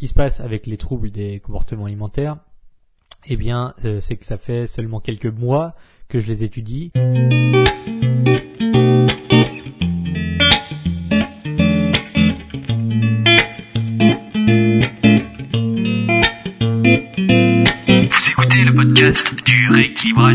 qui se passe avec les troubles des comportements alimentaires, eh bien, euh, c'est que ça fait seulement quelques mois que je les étudie.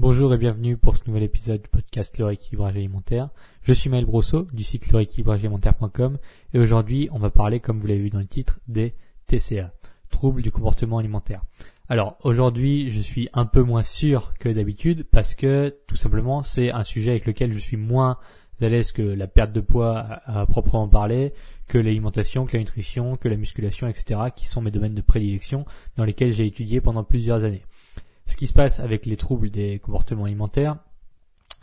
Bonjour et bienvenue pour ce nouvel épisode du podcast Le rééquilibrage alimentaire. Je suis Maël Brosseau du site lerééquilibragealimentaire.com et aujourd'hui on va parler, comme vous l'avez vu dans le titre, des TCA, troubles du comportement alimentaire. Alors aujourd'hui je suis un peu moins sûr que d'habitude parce que tout simplement c'est un sujet avec lequel je suis moins à l'aise que la perte de poids à, proprement parler, que l'alimentation, que la nutrition, que la musculation, etc., qui sont mes domaines de prédilection dans lesquels j'ai étudié pendant plusieurs années ce qui se passe avec les troubles des comportements alimentaires,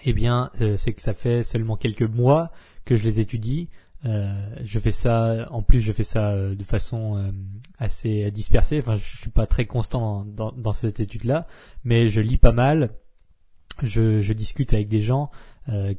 eh bien, euh, c'est que ça fait seulement quelques mois que je les étudie. Euh, je fais ça, en plus, je fais ça euh, de façon assez dispersée. Enfin, je suis pas très constant dans, cette étude-là, mais je lis pas mal. Je, je discute avec des gens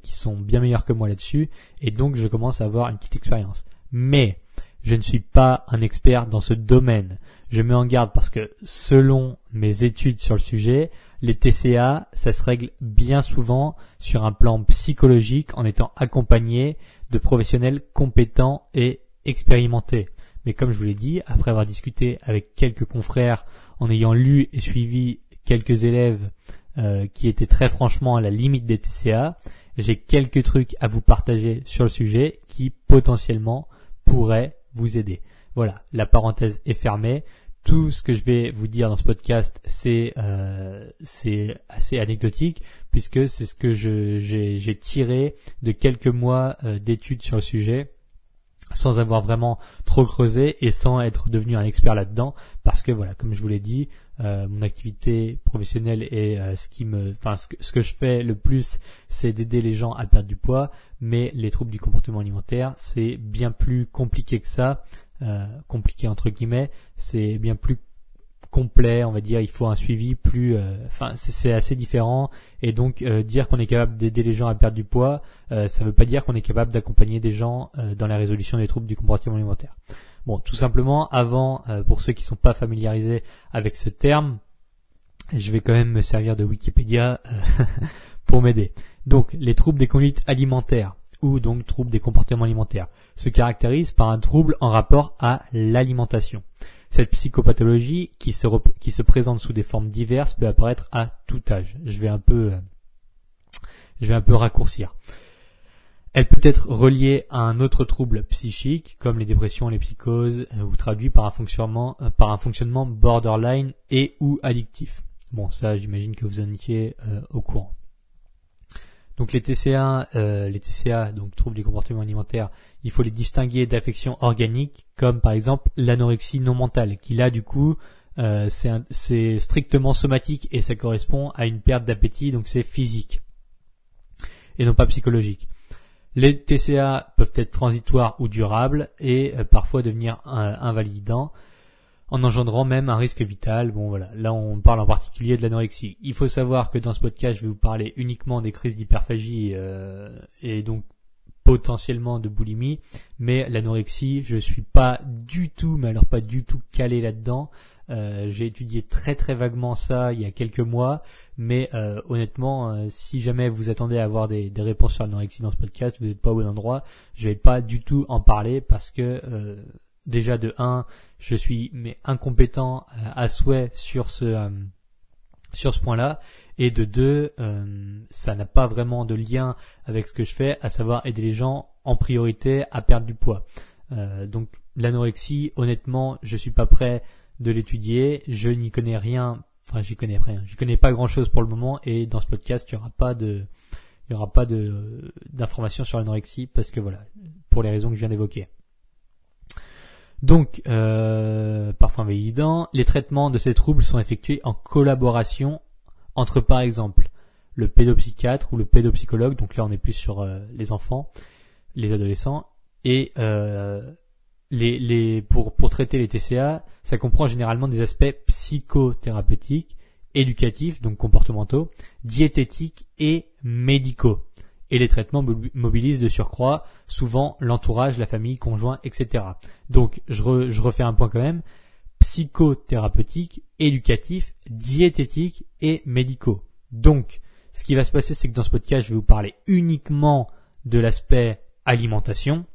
qui sont bien meilleurs que moi là-dessus, et donc je commence à avoir une petite expérience. Mais je ne suis pas un expert dans ce domaine. Je mets en garde parce que selon mes études sur le sujet, les TCA, ça se règle bien souvent sur un plan psychologique en étant accompagné de professionnels compétents et expérimentés. Mais comme je vous l'ai dit, après avoir discuté avec quelques confrères, en ayant lu et suivi quelques élèves euh, qui étaient très franchement à la limite des TCA, j'ai quelques trucs à vous partager sur le sujet qui potentiellement pourraient vous aider. Voilà, la parenthèse est fermée. Tout ce que je vais vous dire dans ce podcast, c'est euh, assez anecdotique puisque c'est ce que j'ai tiré de quelques mois euh, d'études sur le sujet sans avoir vraiment trop creusé et sans être devenu un expert là-dedans parce que voilà comme je vous l'ai dit euh, mon activité professionnelle et ce qui me enfin que je fais le plus c'est d'aider les gens à perdre du poids mais les troubles du comportement alimentaire c'est bien plus compliqué que ça euh, compliqué entre guillemets, c'est bien plus complet, on va dire. Il faut un suivi plus, euh, enfin, c'est assez différent. Et donc euh, dire qu'on est capable d'aider les gens à perdre du poids, ça ne veut pas dire qu'on est capable d'accompagner des gens dans la résolution des troubles du comportement alimentaire. Bon, tout simplement, avant, pour ceux qui sont pas familiarisés avec ce terme, je vais quand même me servir de Wikipédia pour m'aider. Donc, les troubles des conduites alimentaires ou donc troubles des comportements alimentaires, se caractérise par un trouble en rapport à l'alimentation. Cette psychopathologie qui se, présente sous des formes diverses peut apparaître à tout âge. Je vais un peu, euh, je vais un peu raccourcir. Elle peut être reliée à un autre trouble psychique, comme les dépressions, les psychoses, euh, ou traduit par un fonctionnement, euh, par un fonctionnement borderline et ou addictif. Bon, ça, j'imagine que vous en étiez au courant. Donc les TCA, euh, les TCA, donc troubles du comportement alimentaire, il faut les distinguer d'affections organiques, comme par exemple l'anorexie non mentale, qui là du coup euh, c'est strictement somatique et ça correspond à une perte d'appétit, donc c'est physique et non pas psychologique. Les TCA peuvent être transitoires ou durables et euh, parfois devenir invalidants en engendrant même un risque vital. Bon voilà, là on parle en particulier de l'anorexie. Il faut savoir que dans ce podcast, je vais vous parler uniquement des crises d'hyperphagie euh, et donc potentiellement de boulimie, mais l'anorexie, je suis pas du tout, mais alors pas du tout calé là-dedans. Euh, j'ai étudié très très vaguement ça il y a quelques mois, mais euh, honnêtement, si jamais vous attendez à avoir des, réponses sur l'anorexie dans ce podcast, vous n'êtes pas au bon endroit. Je vais pas du tout en parler parce que déjà de 1, je suis mais incompétent euh, à souhait sur ce euh, sur ce point-là. Et de 2, euh, ça n'a pas vraiment de lien avec ce que je fais, à savoir aider les gens en priorité à perdre du poids. donc l'anorexie, honnêtement, je suis pas prêt de l'étudier, je n'y connais rien, enfin j'y connais rien, j'y connais pas grand-chose pour le moment. Et dans ce podcast, il y aura pas de il aura pas d'informations sur l'anorexie parce que voilà, pour les raisons que je viens d'évoquer. Donc, euh, parfois invalidant, les traitements de ces troubles sont effectués en collaboration entre, par exemple, le pédopsychiatre ou le pédopsychologue. Donc là, on est plus sur euh, les enfants, les adolescents. Et euh, les, les, pour, pour traiter les TCA, ça comprend généralement des aspects psychothérapeutiques, éducatifs, donc comportementaux, diététiques et médicaux. Et les traitements mobilisent de surcroît souvent l'entourage, la famille, conjoint, etc. Donc je, je refais un point quand même psychothérapeutique, éducatif, diététique et médicaux. Donc, ce qui va se passer, c'est que dans ce podcast, je vais vous parler uniquement de l'aspect alimentation,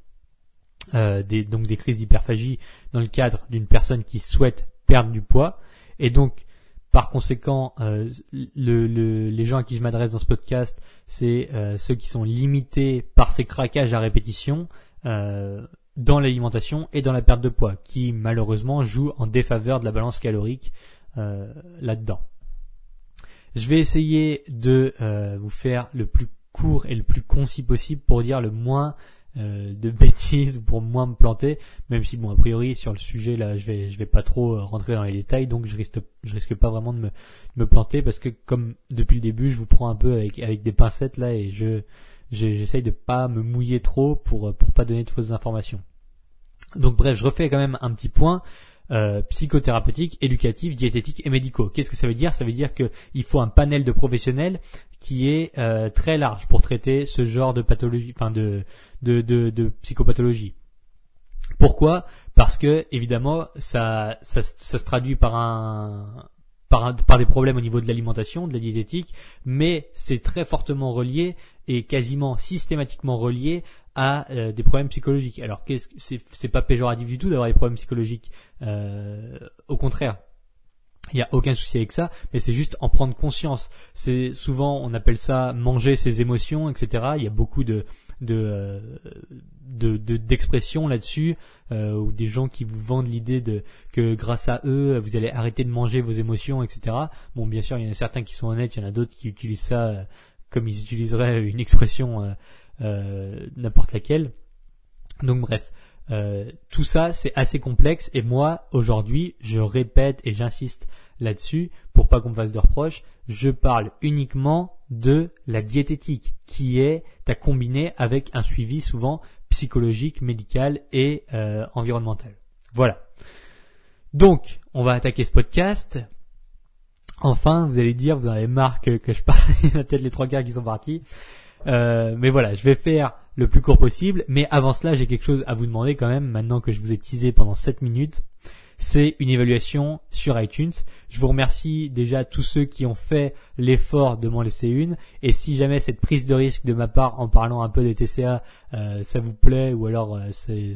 euh, donc des crises d'hyperphagie dans le cadre d'une personne qui souhaite perdre du poids. Et donc, par conséquent, euh, les gens à qui je m'adresse dans ce podcast, c'est euh, ceux qui sont limités par ces craquages à répétition dans l'alimentation et dans la perte de poids, qui malheureusement jouent en défaveur de la balance calorique là-dedans. Je vais essayer de vous faire le plus court et le plus concis possible pour dire le moins euh, de bêtises pour moins me planter même si bon a priori sur le sujet là je vais je vais pas trop euh, rentrer dans les détails donc je risque je risque pas vraiment de me, me planter parce que comme depuis le début je vous prends un peu avec avec des pincettes là et je j'essaye de pas me mouiller trop pour pour pas donner de fausses informations donc bref je refais quand même un petit point euh, psychothérapeutiques, éducatifs, diététiques et médicaux. Qu'est-ce que ça veut dire? Ça veut dire qu'il faut un panel de professionnels qui est euh, très large pour traiter ce genre de pathologie, enfin de, de, de, de psychopathologie. Pourquoi? Parce que évidemment, ça, ça, ça se traduit par un, par, par, des problèmes au niveau de l'alimentation, de la diététique, mais c'est très fortement relié et quasiment systématiquement relié à euh, des problèmes psychologiques. Alors qu'est-ce c'est c'est pas péjoratif du tout d'avoir des problèmes psychologiques. Euh, au contraire, il n'y a aucun souci avec ça, mais c'est juste en prendre conscience. C'est souvent on appelle ça manger ses émotions, etc. Il y a beaucoup de de euh, d'expressions là-dessus euh, ou des gens qui vous vendent l'idée de que grâce à eux vous allez arrêter de manger vos émotions etc bon bien sûr il y en a certains qui sont honnêtes il y en a d'autres qui utilisent ça comme ils utiliseraient une expression euh, n'importe laquelle. Donc bref, euh, tout ça c'est assez complexe et moi aujourd'hui je répète et j'insiste là-dessus pour pas qu'on me fasse de reproches, je parle uniquement de la diététique qui est à combiner avec un suivi souvent psychologique, médical et euh, environnemental. Voilà. Donc, on va attaquer ce podcast. Enfin, vous allez dire, vous en avez marre que, que je parle, il y a peut-être les trois gars qui sont partis. Euh, mais voilà, je vais faire le plus court possible. Mais avant cela, j'ai quelque chose à vous demander quand même, maintenant que je vous ai teasé pendant 7 minutes. C'est une évaluation sur iTunes. Je vous remercie déjà tous ceux qui ont fait l'effort de m'en laisser une. Et si jamais cette prise de risque de ma part en parlant un peu des TCA, euh, ça vous plaît, ou alors euh, c'est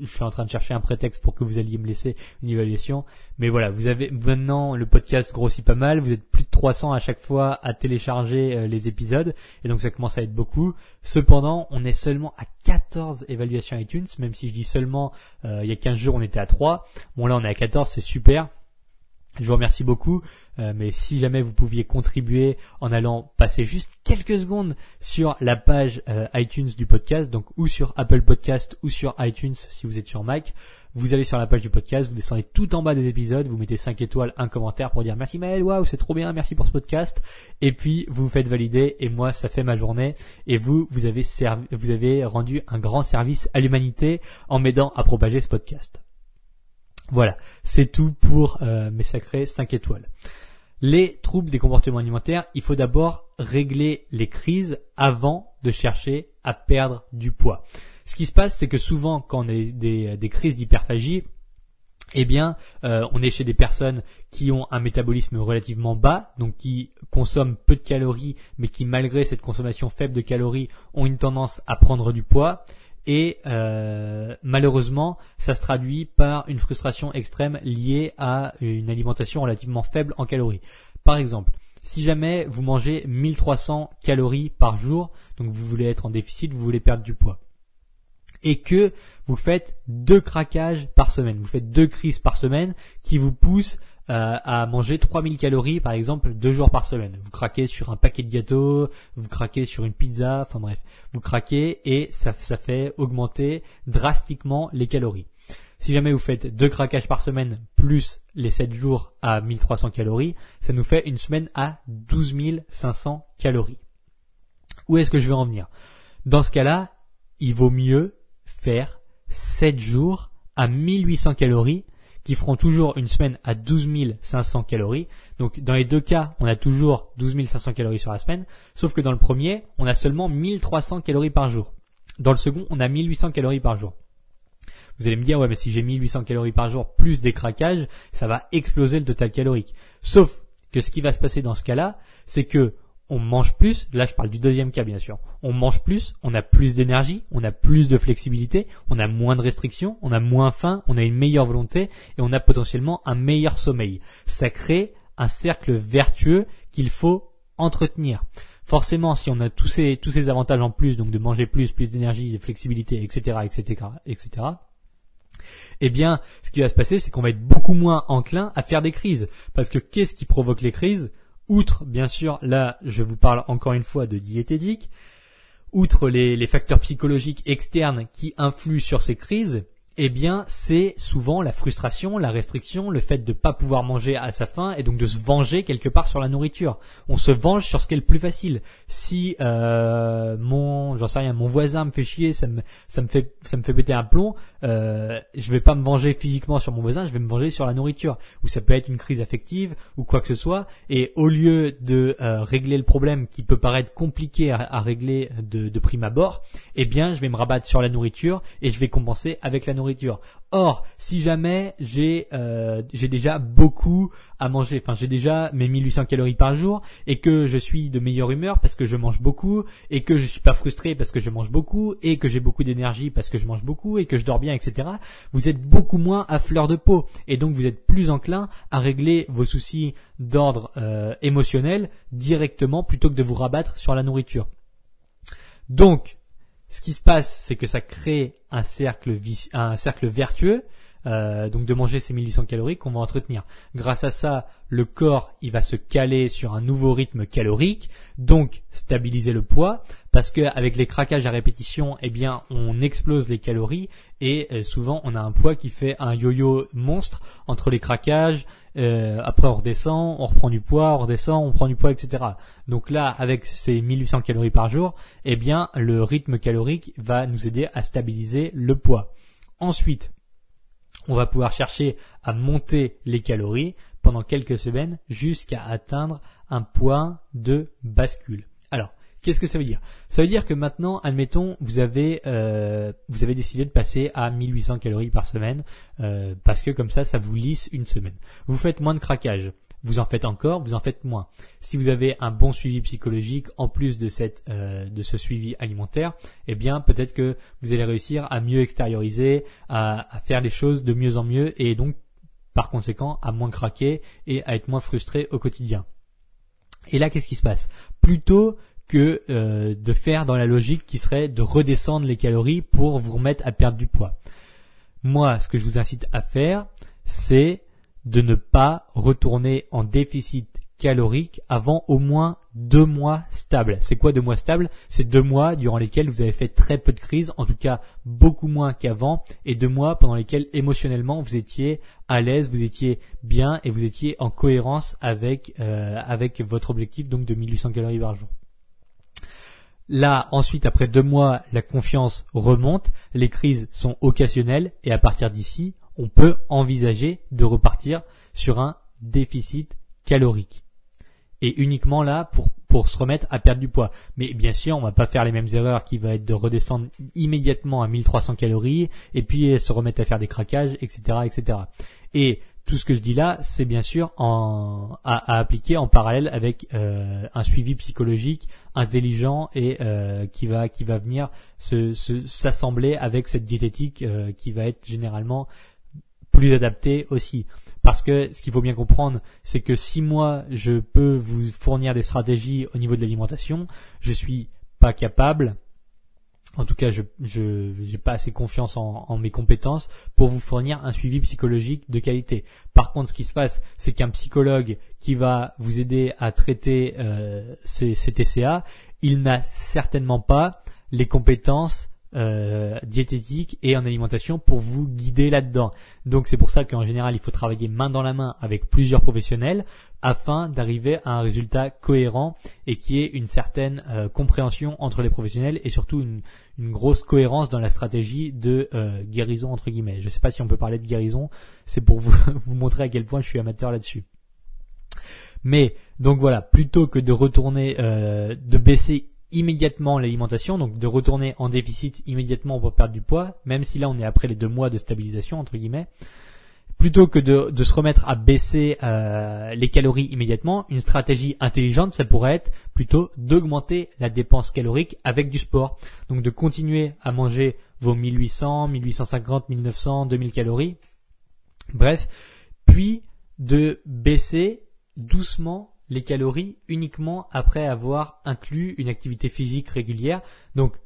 je suis en train de chercher un prétexte pour que vous alliez me laisser une évaluation. Mais voilà, vous avez maintenant le podcast grossit pas mal. Vous êtes plus de 300 à chaque fois à télécharger euh, les épisodes, et donc ça commence à être beaucoup. Cependant, on est seulement à 14 évaluations iTunes, même si je dis seulement, euh, il y a 15 jours on était à 3. Bon là on est à 14, c'est super. Je vous remercie beaucoup, euh, mais si jamais vous pouviez contribuer en allant passer juste quelques secondes sur la page euh, iTunes du podcast, donc ou sur Apple Podcast ou sur iTunes si vous êtes sur Mac, vous allez sur la page du podcast, vous descendez tout en bas des épisodes, vous mettez 5 étoiles, un commentaire pour dire merci Maël, waouh c'est trop bien, merci pour ce podcast, et puis vous vous faites valider et moi ça fait ma journée. Et vous vous avez servi, vous avez rendu un grand service à l'humanité en m'aidant à propager ce podcast. Voilà, c'est tout pour euh, mes sacrés 5 étoiles. Les troubles des comportements alimentaires, il faut d'abord régler les crises avant de chercher à perdre du poids. Ce qui se passe, c'est que souvent, quand on a des, crises d'hyperphagie, eh bien, euh, on est chez des personnes qui ont un métabolisme relativement bas, donc qui consomment peu de calories, mais qui, malgré cette consommation faible de calories, ont une tendance à prendre du poids et euh, malheureusement ça se traduit par une frustration extrême liée à une alimentation relativement faible en calories. Par exemple, si jamais vous mangez 1300 calories par jour, donc vous voulez être en déficit, vous voulez perdre du poids, et que vous faites deux craquages par semaine, vous faites deux crises par semaine qui vous poussent euh, à manger 3000 calories par exemple deux jours par semaine. Vous craquez sur un paquet de gâteaux, vous craquez sur une pizza, enfin bref, vous craquez et ça, ça fait augmenter drastiquement les calories. Si jamais vous faites deux craquages par semaine plus les 7 jours à 1300 calories, ça nous fait une semaine à 12 500 calories. Où est-ce que je veux en venir? Dans ce cas-là, il vaut mieux faire 7 jours à 1800 calories qui feront toujours une semaine à 12 500 calories. Donc dans les deux cas, on a toujours 12 500 calories sur la semaine, sauf que dans le premier, on a seulement 1300 calories par jour. Dans le second, on a 1800 calories par jour. Vous allez me dire, ouais, mais si j'ai 1800 calories par jour plus des craquages, ça va exploser le total calorique. Sauf que ce qui va se passer dans ce cas-là, c'est que on mange plus, là je parle du deuxième cas bien sûr, on mange plus, on a plus d'énergie, on a plus de flexibilité, on a moins de restrictions, on a moins faim, on a une meilleure volonté et on a potentiellement un meilleur sommeil. Ça crée un cercle vertueux qu'il faut entretenir. Forcément, si on a tous ces, tous ces avantages en plus, donc de manger plus, plus d'énergie, de flexibilité, etc., etc., etc., eh bien, ce qui va se passer, c'est qu'on va être beaucoup moins enclin à faire des crises. Parce que qu'est-ce qui provoque les crises? Outre, bien sûr, là, je vous parle encore une fois de diététique, outre les, les facteurs psychologiques externes qui influent sur ces crises, eh bien, c'est souvent la frustration, la restriction, le fait de ne pas pouvoir manger à sa faim et donc de se venger quelque part sur la nourriture. On se venge sur ce qui est le plus facile. Si euh, mon, j'en sais rien, mon voisin me fait chier, ça me, ça me fait, ça me fait péter un plomb, euh, je vais pas me venger physiquement sur mon voisin, je vais me venger sur la nourriture. Ou ça peut être une crise affective ou quoi que ce soit. Et au lieu de euh, régler le problème qui peut paraître compliqué à, à régler de, de prime abord, eh bien, je vais me rabattre sur la nourriture et je vais compenser avec la nourriture Or, si jamais j'ai euh, j'ai déjà beaucoup à manger, enfin j'ai déjà mes 1800 calories par jour et que je suis de meilleure humeur parce que je mange beaucoup et que je suis pas frustré parce que je mange beaucoup et que j'ai beaucoup d'énergie parce que je mange beaucoup et que je dors bien, etc. Vous êtes beaucoup moins à fleur de peau et donc vous êtes plus enclin à régler vos soucis d'ordre euh, émotionnel directement plutôt que de vous rabattre sur la nourriture. Donc, ce qui se passe, c'est que ça crée un cercle, un cercle vertueux, euh, donc de manger ces 1800 calories qu'on va entretenir. Grâce à ça, le corps, il va se caler sur un nouveau rythme calorique, donc stabiliser le poids, parce qu'avec les craquages à répétition, eh bien, on explose les calories et euh, souvent on a un poids qui fait un yo-yo monstre entre les craquages, euh, après on redescend, on reprend du poids, on redescend, on prend du poids, etc. Donc là, avec ces 1800 calories par jour, eh bien, le rythme calorique va nous aider à stabiliser le poids. Ensuite, on va pouvoir chercher à monter les calories pendant quelques semaines jusqu'à atteindre un point de bascule. Alors, Qu'est-ce que ça veut dire? Ça veut dire que maintenant, admettons, vous avez euh, décidé de passer à 1800 calories par semaine euh, parce que comme ça, ça vous lisse une semaine. Vous faites moins de craquage. Vous en faites encore, vous en faites moins. Si vous avez un bon suivi psychologique en plus de cette euh, de ce suivi alimentaire, eh bien peut-être que vous allez réussir à mieux extérioriser, à, à faire les choses de mieux en mieux et donc par conséquent à moins craquer et à être moins frustré au quotidien. Et là, qu'est-ce qui se passe? Plutôt que euh, de faire dans la logique qui serait de redescendre les calories pour vous remettre à perdre du poids. Moi, ce que je vous incite à faire, c'est de ne pas retourner en déficit calorique avant au moins deux mois stables. C'est quoi deux mois stables? C'est deux mois durant lesquels vous avez fait très peu de crises, en tout cas beaucoup moins qu'avant, et deux mois pendant lesquels émotionnellement vous étiez à l'aise, vous étiez bien et vous étiez en cohérence avec euh, avec votre objectif donc de 1800 calories par jour. Là, ensuite, après deux mois, la confiance remonte, les crises sont occasionnelles et à partir d'ici, on peut envisager de repartir sur un déficit calorique. Et uniquement là pour, pour se remettre à perdre du poids. Mais bien sûr, on va pas faire les mêmes erreurs qui va être de redescendre immédiatement à 1300 calories et puis se remettre à faire des craquages, etc., etc. Et tout ce que je dis là, c'est bien sûr à, appliquer en parallèle avec euh, un suivi psychologique intelligent et euh, qui va qui va venir se, s'assembler avec cette diététique euh, qui va être généralement plus adaptée aussi. Parce que ce qu'il faut bien comprendre, c'est que si moi je peux vous fournir des stratégies au niveau de l'alimentation, je suis pas capable en tout cas, je n'ai pas assez confiance en, mes compétences pour vous fournir un suivi psychologique de qualité. Par contre, ce qui se passe, c'est qu'un psychologue qui va vous aider à traiter euh, ces, TCA, il n'a certainement pas les compétences euh, diététique et en alimentation pour vous guider là-dedans. Donc c'est pour ça qu'en général il faut travailler main dans la main avec plusieurs professionnels afin d'arriver à un résultat cohérent et qui ait une certaine euh, compréhension entre les professionnels et surtout une, grosse cohérence dans la stratégie de euh, guérison entre guillemets. Je ne sais pas si on peut parler de guérison, c'est pour vous, vous montrer à quel point je suis amateur là-dessus. Mais donc voilà, plutôt que de retourner, de baisser immédiatement l'alimentation, donc de retourner en déficit immédiatement pour perdre du poids, même si là on est après les deux mois de stabilisation entre guillemets, plutôt que de, se remettre à baisser euh, les calories immédiatement, une stratégie intelligente, ça pourrait être plutôt d'augmenter la dépense calorique avec du sport. Donc de continuer à manger vos 1800, 1850, 1900, 2000 calories. Bref, puis de baisser doucement les calories uniquement après avoir inclus une activité physique régulière. Donc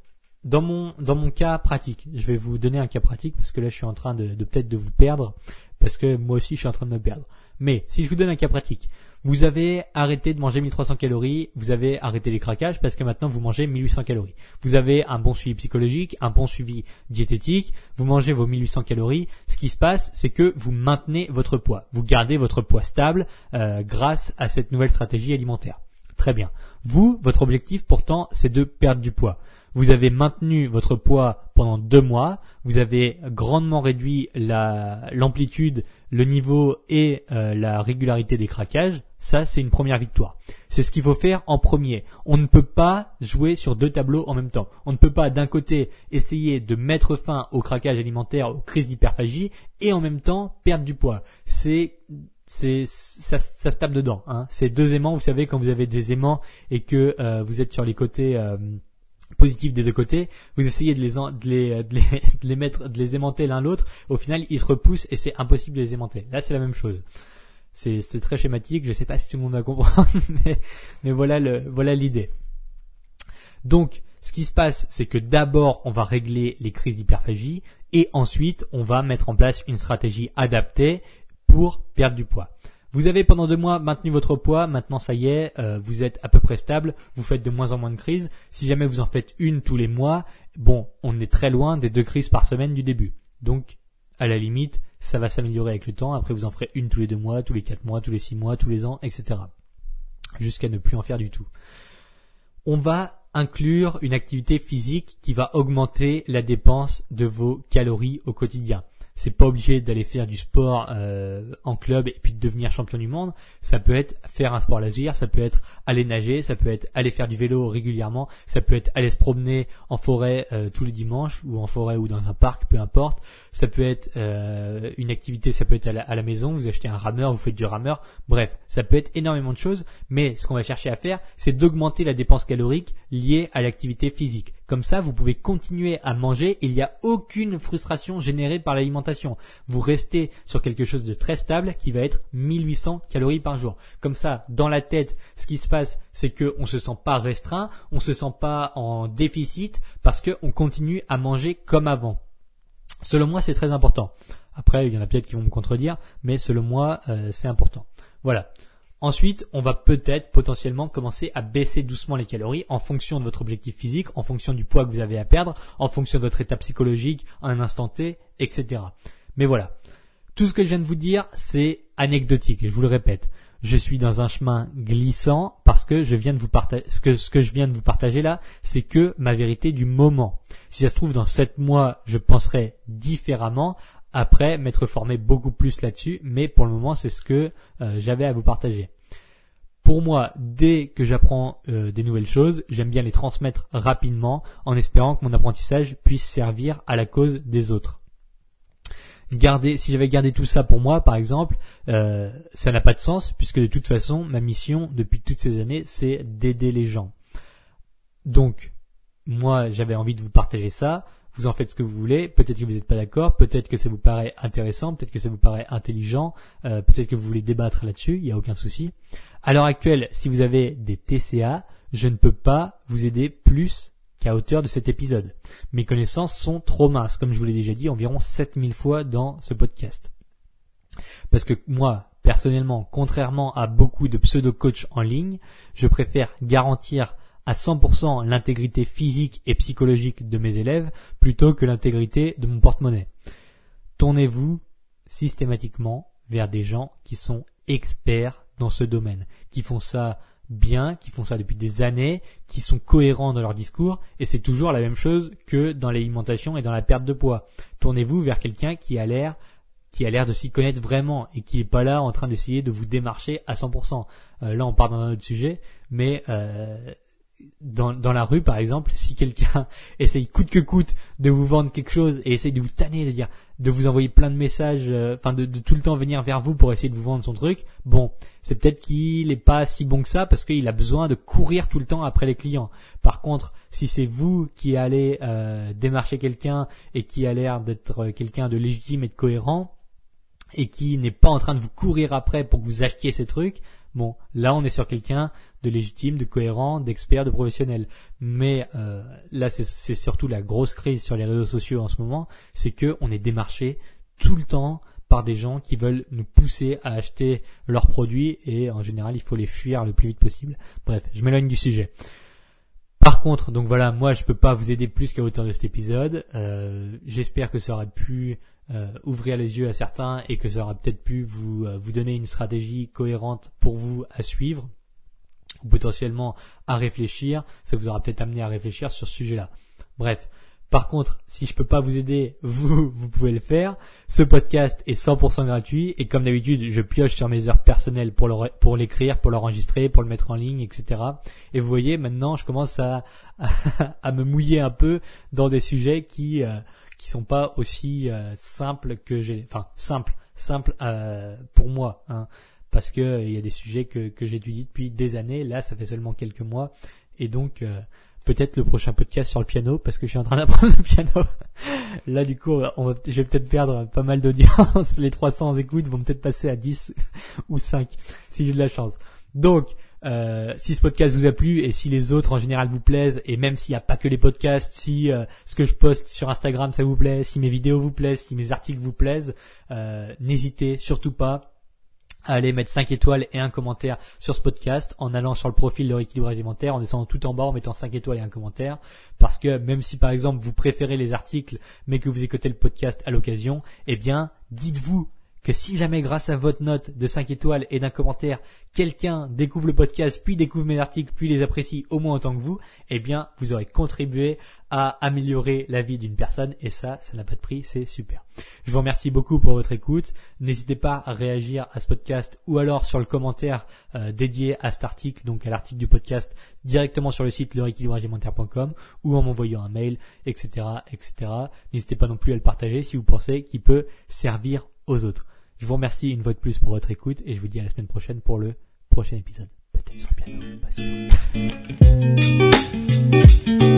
dans mon dans mon cas pratique, je vais vous donner un cas pratique parce que là je suis en train de, de peut-être de vous perdre parce que moi aussi je suis en train de me perdre. Mais si je vous donne un cas pratique, vous avez arrêté de manger 1300 calories, vous avez arrêté les craquages parce que maintenant vous mangez 1800 calories. Vous avez un bon suivi psychologique, un bon suivi diététique, vous mangez vos 1800 calories. Ce qui se passe, c'est que vous maintenez votre poids. Vous gardez votre poids stable euh, grâce à cette nouvelle stratégie alimentaire. Très bien. Vous, votre objectif pourtant, c'est de perdre du poids vous avez maintenu votre poids pendant deux mois, vous avez grandement réduit l'amplitude, le niveau et euh, la régularité des craquages, ça c'est une première victoire. C'est ce qu'il faut faire en premier. On ne peut pas jouer sur deux tableaux en même temps. On ne peut pas d'un côté essayer de mettre fin au craquage alimentaire, aux crises d'hyperphagie, et en même temps perdre du poids. C'est c'est ça, ça, se tape dedans. Hein. C'est deux aimants. Vous savez quand vous avez des aimants et que euh, vous êtes sur les côtés euh, positifs des deux côtés, vous essayez de les, de les, de les, mettre, de les aimanter l'un l'autre, au final ils se repoussent et c'est impossible de les aimanter. Là c'est la même chose. C'est, c'est très schématique, je sais pas si tout le monde va comprendre, mais, mais voilà le, voilà l'idée. Donc, ce qui se passe, c'est que d'abord, on va régler les crises d'hyperphagie et ensuite, on va mettre en place une stratégie adaptée pour perdre du poids. Vous avez pendant deux mois maintenu votre poids, maintenant ça y est, euh, vous êtes à peu près stable, vous faites de moins en moins de crises. Si jamais vous en faites une tous les mois, bon, on est très loin des deux crises par semaine du début. Donc, à la limite, ça va s'améliorer avec le temps. Après, vous en ferez une tous les deux mois, tous les quatre mois, tous les six mois, tous les ans, etc. Jusqu'à ne plus en faire du tout. On va inclure une activité physique qui va augmenter la dépense de vos calories au quotidien c'est pas obligé d'aller faire du sport euh, en club et puis de devenir champion du monde. Ça peut être faire un sport loisir, ça peut être aller nager, ça peut être aller faire du vélo régulièrement, ça peut être aller se promener en forêt euh, tous les dimanches ou en forêt ou dans un parc, peu importe. Ça peut être euh, une activité, ça peut être à la, à la, maison, vous achetez un rameur, vous faites du rameur. Bref, ça peut être énormément de choses, mais ce qu'on va chercher à faire, c'est d'augmenter la dépense calorique liée à l'activité physique. Comme ça, vous pouvez continuer à manger. Il n'y a aucune frustration générée par l'alimentation. Vous restez sur quelque chose de très stable qui va être 1800 calories par jour. Comme ça, dans la tête, ce qui se passe, c'est qu'on ne se sent pas restreint, on ne se sent pas en déficit parce qu'on continue à manger comme avant. Selon moi, c'est très important. Après, il y en a peut-être qui vont me contredire, mais selon moi, euh, c'est important. Voilà. Ensuite, on va peut-être potentiellement commencer à baisser doucement les calories en fonction de votre objectif physique, en fonction du poids que vous avez à perdre, en fonction de votre état psychologique à un instant T, etc. Mais voilà. Tout ce que je viens de vous dire, c'est anecdotique, je vous le répète. Je suis dans un chemin glissant parce que je viens de vous partager, ce que, ce que je viens de vous partager là, c'est que ma vérité du moment. Si ça se trouve, dans sept mois, je penserai différemment après m'être formé beaucoup plus là-dessus, mais pour le moment c'est ce que euh, j'avais à vous partager. Pour moi, dès que j'apprends euh, des nouvelles choses, j'aime bien les transmettre rapidement en espérant que mon apprentissage puisse servir à la cause des autres. Garder, si j'avais gardé tout ça pour moi, par exemple, euh, ça n'a pas de sens puisque de toute façon, ma mission depuis toutes ces années, c'est d'aider les gens. Donc, moi, j'avais envie de vous partager ça vous en faites ce que vous voulez. Peut-être que vous n'êtes pas d'accord, peut-être que ça vous paraît intéressant, peut-être que ça vous paraît intelligent, euh, peut-être que vous voulez débattre là-dessus, il n'y a aucun souci. À l'heure actuelle, si vous avez des TCA, je ne peux pas vous aider plus qu'à hauteur de cet épisode. Mes connaissances sont trop minces, comme je vous l'ai déjà dit environ 7000 fois dans ce podcast. Parce que moi, personnellement, contrairement à beaucoup de pseudo-coachs en ligne, je préfère garantir à 100% l'intégrité physique et psychologique de mes élèves plutôt que l'intégrité de mon porte-monnaie. Tournez-vous systématiquement vers des gens qui sont experts dans ce domaine, qui font ça bien, qui font ça depuis des années, qui sont cohérents dans leur discours, et c'est toujours la même chose que dans l'alimentation et dans la perte de poids. Tournez-vous vers quelqu'un qui a l'air qui a l'air de s'y connaître vraiment et qui est pas là en train d'essayer de vous démarcher à 100%. Euh, là, on part dans un autre sujet, mais euh, dans, dans la rue, par exemple, si quelqu'un essaye coûte que coûte de vous vendre quelque chose et essaye de vous tanner, de dire, de vous envoyer plein de messages, euh, enfin de, de, tout le temps venir vers vous pour essayer de vous vendre son truc, bon, c'est peut-être qu'il est pas si bon que ça parce qu'il a besoin de courir tout le temps après les clients. Par contre, si c'est vous qui allez euh, démarcher quelqu'un et qui a l'air d'être quelqu'un de légitime et de cohérent et qui n'est pas en train de vous courir après pour que vous achetiez ces trucs, Bon, là on est sur quelqu'un de légitime, de cohérent, d'expert, de professionnel. Mais euh, là c'est surtout la grosse crise sur les réseaux sociaux en ce moment, c'est que on est démarché tout le temps par des gens qui veulent nous pousser à acheter leurs produits et en général il faut les fuir le plus vite possible. Bref, je m'éloigne du sujet. Par contre, donc voilà, moi je peux pas vous aider plus qu'à hauteur de cet épisode. Euh, j'espère que ça aurait pu euh, ouvrir les yeux à certains et que ça aura peut-être pu vous, euh, vous donner une stratégie cohérente pour vous à suivre ou potentiellement à réfléchir. Ça vous aura peut-être amené à réfléchir sur ce sujet-là. Bref. Par contre, si je peux pas vous aider, vous, vous pouvez le faire. Ce podcast est 100% gratuit et comme d'habitude, je pioche sur mes heures personnelles pour l'écrire, pour l'enregistrer, pour le mettre en ligne, etc. Et vous voyez, maintenant, je commence à, à, me mouiller un peu dans des sujets qui, euh, qui sont pas aussi euh, simples que j'ai, enfin simples, simples euh, pour moi, hein, parce que euh, il y a des sujets que que j'étudie depuis des années. Là, ça fait seulement quelques mois, et donc peut-être le prochain podcast sur le piano, parce que je suis en train d'apprendre le piano. Là, du coup, on va, je vais peut-être perdre pas mal d'audience. Les 300 écoutes vont peut-être passer à 10 ou 5 si j'ai de la chance. Donc, euh, si ce podcast vous a plu et si les autres en général vous plaisent et même s'il n'y a pas que les podcasts, si euh, ce que je poste sur Instagram ça vous plaît, si mes vidéos vous plaisent, si mes articles vous plaisent, euh, n'hésitez surtout pas à aller mettre 5 étoiles et un commentaire sur ce podcast en allant sur le profil de rééquilibrage alimentaire, en descendant tout en bas en mettant 5 étoiles et un commentaire. Parce que même si par exemple vous préférez les articles mais que vous écoutez le podcast à l'occasion, eh bien dites-vous que si jamais grâce à votre note de 5 étoiles et d'un commentaire, quelqu'un découvre le podcast, puis découvre mes articles, puis les apprécie au moins autant que vous, eh bien, vous aurez contribué à améliorer la vie d'une personne et ça, ça n'a pas de prix, c'est super. Je vous remercie beaucoup pour votre écoute. N'hésitez pas à réagir à ce podcast ou alors sur le commentaire euh, dédié à cet article, donc à l'article du podcast directement sur le site leréquilibragealimentaire.com ou en m'envoyant un mail, etc., etc. N'hésitez pas non plus à le partager si vous pensez qu'il peut servir aux autres. Je vous remercie une fois de plus pour votre écoute et je vous dis à la semaine prochaine pour le prochain épisode. Peut-être sur le piano, pas sûr.